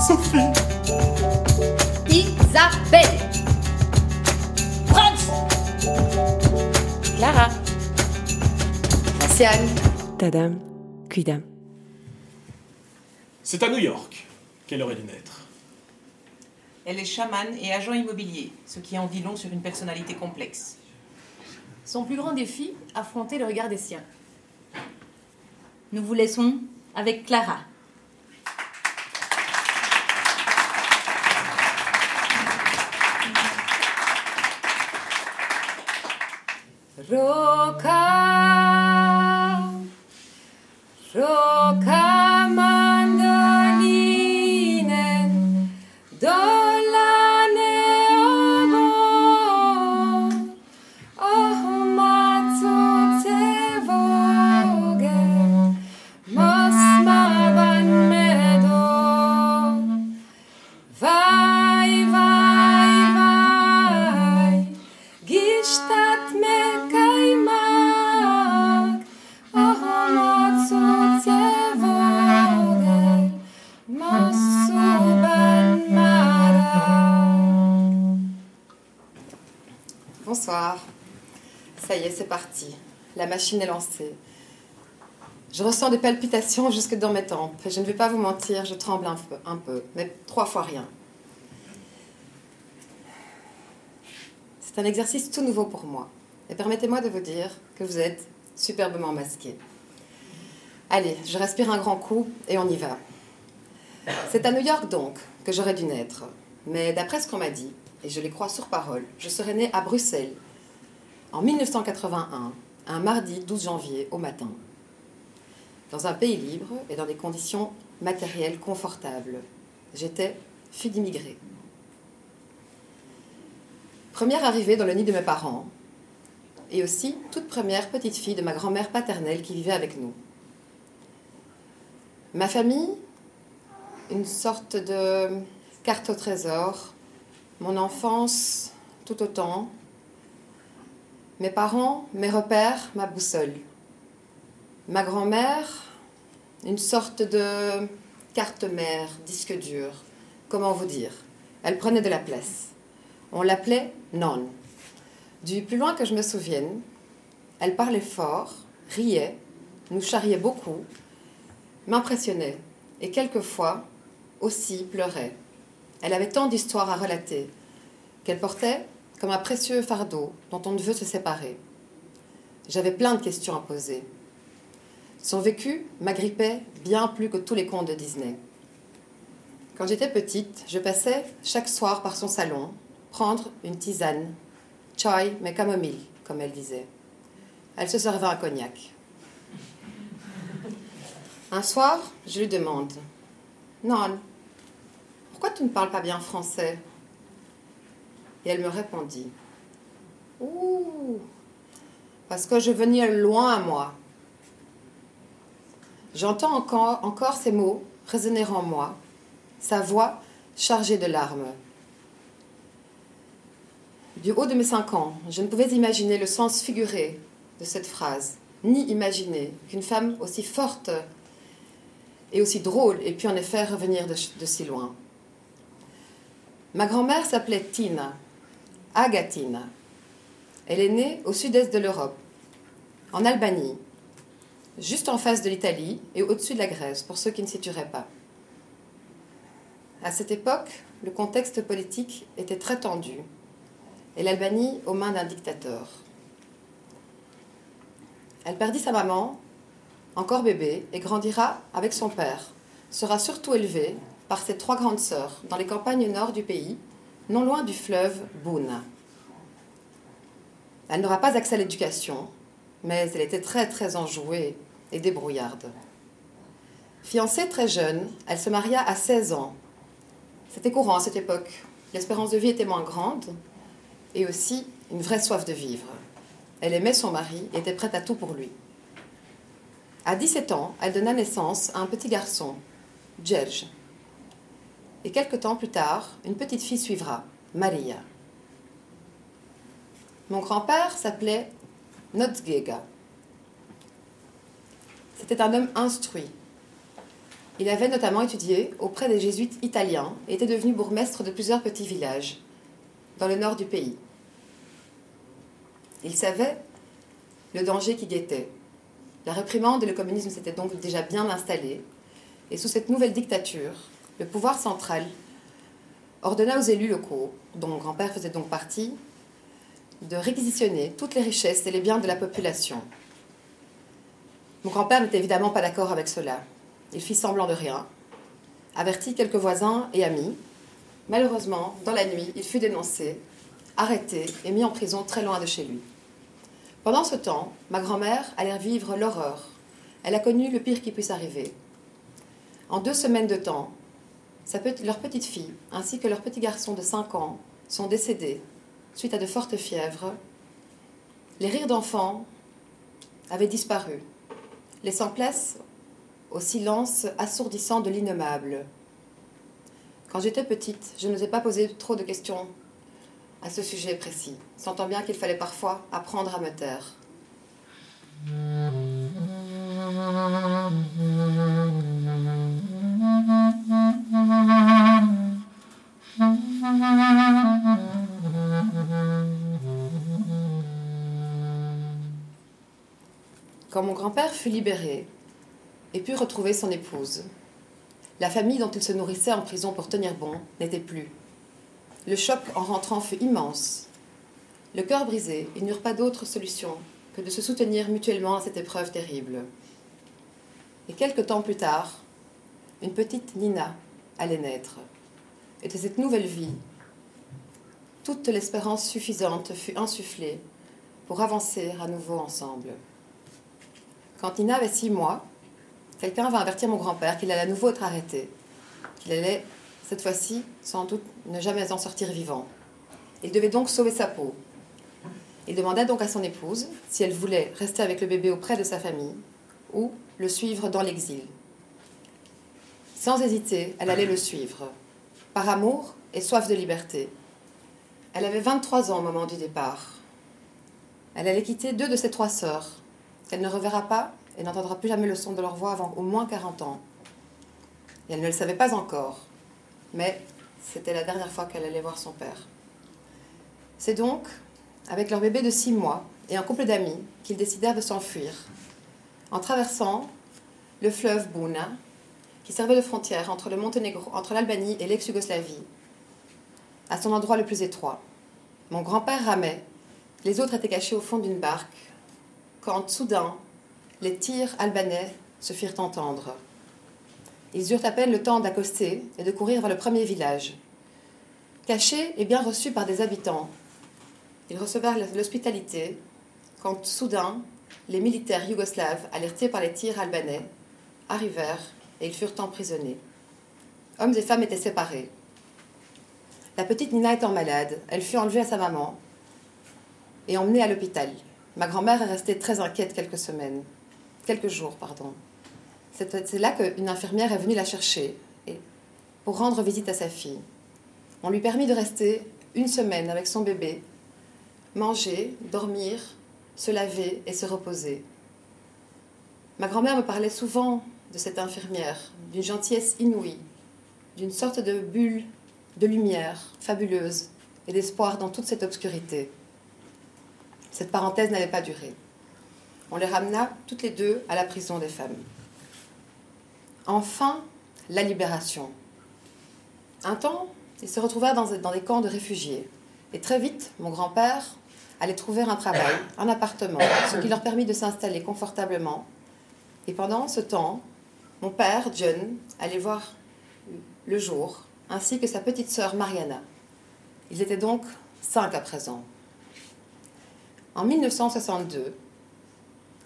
Sophie. Isabelle. Franz. Clara. Siane. Tadam, cuidam. C'est à New York qu'elle aurait dû naître. Elle est chamane et agent immobilier, ce qui en dit long sur une personnalité complexe. Son plus grand défi, affronter le regard des siens. Nous vous laissons avec Clara. ろうか c'est parti. La machine est lancée. Je ressens des palpitations jusque dans mes tempes. Je ne vais pas vous mentir, je tremble un peu, un peu, mais trois fois rien. C'est un exercice tout nouveau pour moi. Et permettez-moi de vous dire que vous êtes superbement masqué. Allez, je respire un grand coup et on y va. C'est à New York donc que j'aurais dû naître. Mais d'après ce qu'on m'a dit, et je les crois sur parole, je serais née à Bruxelles en 1981, un mardi 12 janvier au matin, dans un pays libre et dans des conditions matérielles confortables. J'étais fille d'immigrés. Première arrivée dans le nid de mes parents, et aussi toute première petite fille de ma grand-mère paternelle qui vivait avec nous. Ma famille, une sorte de carte au trésor, mon enfance tout autant, mes parents, mes repères, ma boussole. Ma grand-mère, une sorte de carte mère, disque dur, comment vous dire? Elle prenait de la place. On l'appelait Non. Du plus loin que je me souvienne, elle parlait fort, riait, nous charriait beaucoup, m'impressionnait et quelquefois aussi pleurait. Elle avait tant d'histoires à relater qu'elle portait comme un précieux fardeau dont on ne veut se séparer. J'avais plein de questions à poser. Son vécu m'agrippait bien plus que tous les contes de Disney. Quand j'étais petite, je passais chaque soir par son salon prendre une tisane, chai mais camomille, comme elle disait. Elle se servait un cognac. Un soir, je lui demande Non, pourquoi tu ne parles pas bien français? Et elle me répondit Ouh, parce que je venais loin, moi. J'entends encore, ces mots résonner en moi, sa voix chargée de larmes. Du haut de mes cinq ans, je ne pouvais imaginer le sens figuré de cette phrase, ni imaginer qu'une femme aussi forte et aussi drôle ait pu en effet revenir de si loin. Ma grand-mère s'appelait Tina, Agatina. Elle est née au sud-est de l'Europe, en Albanie, juste en face de l'Italie et au-dessus de la Grèce, pour ceux qui ne situeraient pas. À cette époque, le contexte politique était très tendu et l'Albanie aux mains d'un dictateur. Elle perdit sa maman, encore bébé, et grandira avec son père. Sera surtout élevée par ses trois grandes sœurs dans les campagnes nord du pays, non loin du fleuve Boune. Elle n'aura pas accès à l'éducation, mais elle était très très enjouée et débrouillarde. Fiancée très jeune, elle se maria à 16 ans. C'était courant à cette époque. L'espérance de vie était moins grande et aussi une vraie soif de vivre. Elle aimait son mari et était prête à tout pour lui. À 17 ans, elle donna naissance à un petit garçon, Djerj. Et quelque temps plus tard, une petite fille suivra, Maria. Mon grand-père s'appelait Notzgega. C'était un homme instruit. Il avait notamment étudié auprès des jésuites italiens et était devenu bourgmestre de plusieurs petits villages dans le nord du pays. Il savait le danger qui guettait. La réprimande et le communisme s'étaient donc déjà bien installés, et sous cette nouvelle dictature, le pouvoir central ordonna aux élus locaux, dont mon grand-père faisait donc partie, de réquisitionner toutes les richesses et les biens de la population. Mon grand-père n'était évidemment pas d'accord avec cela. Il fit semblant de rien, avertit quelques voisins et amis. Malheureusement, dans la nuit, il fut dénoncé, arrêté et mis en prison très loin de chez lui. Pendant ce temps, ma grand-mère allait vivre l'horreur. Elle a connu le pire qui puisse arriver. En deux semaines de temps, leur petite fille ainsi que leur petit garçon de 5 ans sont décédés suite à de fortes fièvres. Les rires d'enfants avaient disparu, laissant place au silence assourdissant de l'innommable. Quand j'étais petite, je n'osais pas poser trop de questions à ce sujet précis, sentant bien qu'il fallait parfois apprendre à me taire. Quand mon grand-père fut libéré et put retrouver son épouse, la famille dont il se nourrissait en prison pour tenir bon n'était plus. Le choc en rentrant fut immense. Le cœur brisé, ils n'eurent pas d'autre solution que de se soutenir mutuellement à cette épreuve terrible. Et quelque temps plus tard, une petite Nina allait naître. Et de cette nouvelle vie, toute l'espérance suffisante fut insufflée pour avancer à nouveau ensemble. Quand Nina avait six mois, quelqu'un vint avertir mon grand-père qu'il allait à nouveau être arrêté, qu'il allait, cette fois-ci, sans doute ne jamais en sortir vivant. Il devait donc sauver sa peau. Il demanda donc à son épouse si elle voulait rester avec le bébé auprès de sa famille ou le suivre dans l'exil. Sans hésiter, elle allait le suivre, par amour et soif de liberté. Elle avait 23 ans au moment du départ. Elle allait quitter deux de ses trois sœurs, elle ne reverra pas et n'entendra plus jamais le son de leur voix avant au moins 40 ans. Et elle ne le savait pas encore, mais c'était la dernière fois qu'elle allait voir son père. C'est donc avec leur bébé de 6 mois et un couple d'amis qu'ils décidèrent de s'enfuir, en traversant le fleuve Buna, qui servait de frontière entre le Monténégro, entre l'Albanie et l'ex-Yougoslavie, à son endroit le plus étroit. Mon grand-père ramait, les autres étaient cachés au fond d'une barque quand soudain les tirs albanais se firent entendre. Ils eurent à peine le temps d'accoster et de courir vers le premier village. Cachés et bien reçus par des habitants, ils recevèrent l'hospitalité quand soudain les militaires yougoslaves, alertés par les tirs albanais, arrivèrent et ils furent emprisonnés. Hommes et femmes étaient séparés. La petite Nina étant malade, elle fut enlevée à sa maman et emmenée à l'hôpital. Ma grand-mère est restée très inquiète quelques semaines, quelques jours, pardon. C'est là qu'une infirmière est venue la chercher pour rendre visite à sa fille. On lui permit de rester une semaine avec son bébé, manger, dormir, se laver et se reposer. Ma grand-mère me parlait souvent de cette infirmière, d'une gentillesse inouïe, d'une sorte de bulle de lumière fabuleuse et d'espoir dans toute cette obscurité. Cette parenthèse n'avait pas duré. On les ramena toutes les deux à la prison des femmes. Enfin, la libération. Un temps, ils se retrouvèrent dans, des camps de réfugiés. Et très vite, mon grand-père allait trouver un travail, un appartement, ce qui leur permit de s'installer confortablement. Et pendant ce temps, mon père, John, allait voir le jour, ainsi que sa petite sœur Mariana. Ils étaient donc cinq à présent. En 1962,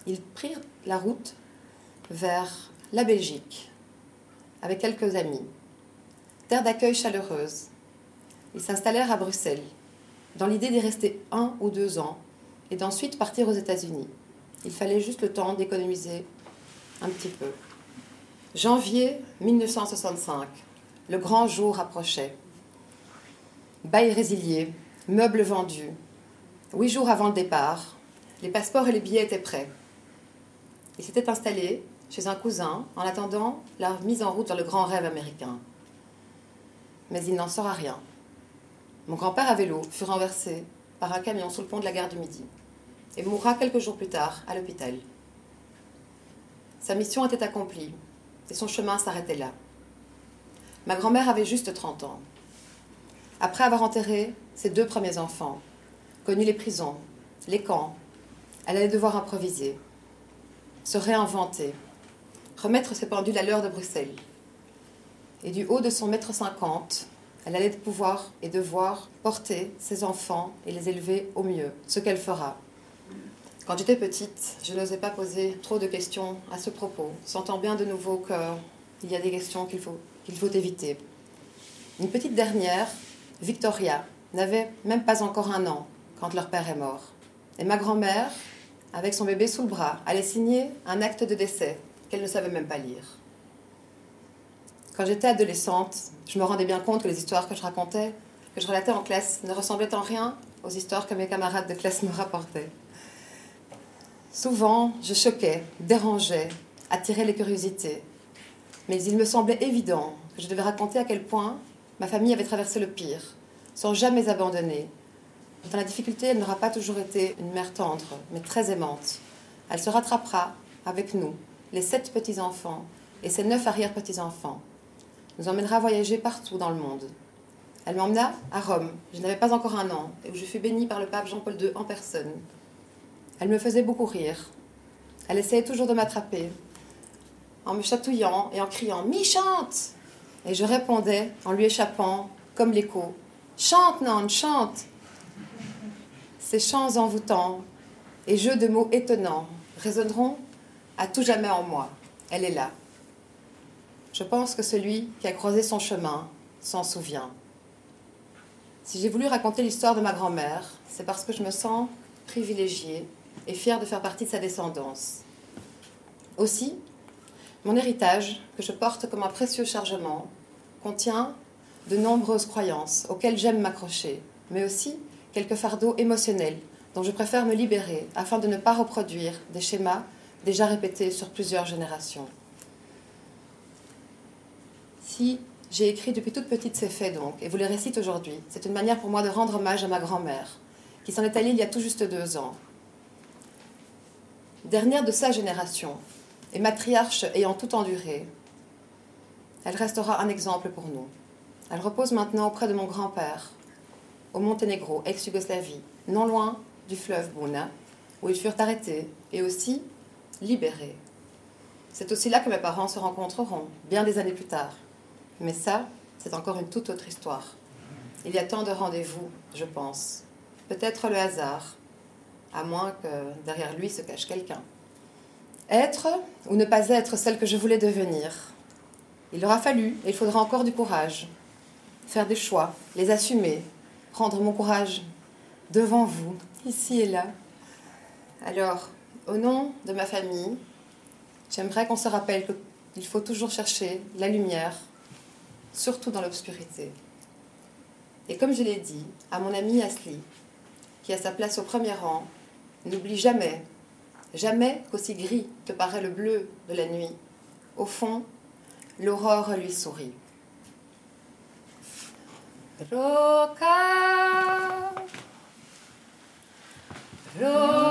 ils prirent la route vers la Belgique avec quelques amis. Terre d'accueil chaleureuse. Ils s'installèrent à Bruxelles dans l'idée d'y rester un ou deux ans et d'ensuite partir aux États-Unis. Il fallait juste le temps d'économiser un petit peu. Janvier 1965, le grand jour approchait. Bail résilié, meubles vendus, Huit jours avant le départ, les passeports et les billets étaient prêts. Ils s'étaient installés chez un cousin, en attendant la mise en route vers le grand rêve américain. Mais il n'en sera rien. Mon grand-père à vélo fut renversé par un camion sous le pont de la gare du Midi et mourra quelques jours plus tard à l'hôpital. Sa mission était accomplie et son chemin s'arrêtait là. Ma grand-mère avait juste 30 ans. Après avoir enterré ses deux premiers enfants, connu les prisons, les camps, elle allait devoir improviser, se réinventer, remettre ses pendules à l'heure de Bruxelles. Et du haut de son mètre cinquante, elle allait pouvoir et devoir porter ses enfants et les élever au mieux, ce qu'elle fera. Quand j'étais petite, je n'osais pas poser trop de questions à ce propos, sentant bien de nouveau qu'il y a des questions qu'il faut, qu'il faut éviter. Une petite dernière, Victoria, n'avait même pas encore un an quand leur père est mort. Et ma grand-mère, avec son bébé sous le bras, allait signer un acte de décès qu'elle ne savait même pas lire. Quand j'étais adolescente, je me rendais bien compte que les histoires que je racontais, que je relatais en classe, ne ressemblaient en rien aux histoires que mes camarades de classe me rapportaient. Souvent, je choquais, dérangeais, attirais les curiosités. Mais il me semblait évident que je devais raconter à quel point ma famille avait traversé le pire, sans jamais abandonner. Dans la difficulté, elle n'aura pas toujours été une mère tendre, mais très aimante. Elle se rattrapera avec nous, les sept petits-enfants et ses neuf arrière-petits-enfants. Nous emmènera voyager partout dans le monde. Elle m'emmena à Rome, je n'avais pas encore un an, et où je fus bénie par le pape Jean-Paul II en personne. Elle me faisait beaucoup rire. Elle essayait toujours de m'attraper, en me chatouillant et en criant Mi chante Et je répondais en lui échappant, comme l'écho Chante, Nan, chante Ces chants envoûtants et jeux de mots étonnants résonneront à tout jamais en moi. Elle est là. Je pense que celui qui a croisé son chemin s'en souvient. Si j'ai voulu raconter l'histoire de ma grand-mère, c'est parce que je me sens privilégiée et fière de faire partie de sa descendance. Aussi, mon héritage, que je porte comme un précieux chargement, contient de nombreuses croyances auxquelles j'aime m'accrocher, mais aussi quelques fardeaux émotionnels dont je préfère me libérer afin de ne pas reproduire des schémas déjà répétés sur plusieurs générations. Si j'ai écrit depuis toute petite ces faits donc, et vous les récite aujourd'hui, c'est une manière pour moi de rendre hommage à ma grand-mère, qui s'en est allée il y a tout juste deux ans. Dernière de sa génération, et matriarche ayant tout enduré, elle restera un exemple pour nous. Elle repose maintenant auprès de mon grand-père, au Monténégro, ex-Yougoslavie, non loin du fleuve Buna, où ils furent arrêtés et aussi libérés. C'est aussi là que mes parents se rencontreront, bien des années plus tard. Mais ça, c'est encore une toute autre histoire. Il y a tant de rendez-vous, je pense. Peut-être le hasard, à moins que derrière lui se cache quelqu'un. Être ou ne pas être celle que je voulais devenir. Il aura fallu, et il faudra encore du courage. Faire des choix, les assumer, prendre mon courage devant vous, ici et là. Alors, au nom de ma famille, j'aimerais qu'on se rappelle qu'il faut toujours chercher la lumière, surtout dans l'obscurité. Et comme je l'ai dit à mon ami Asli, qui a sa place au premier rang, n'oublie jamais, jamais qu'aussi gris te paraît le bleu de la nuit. Au fond, l'aurore lui sourit. Roca, roca.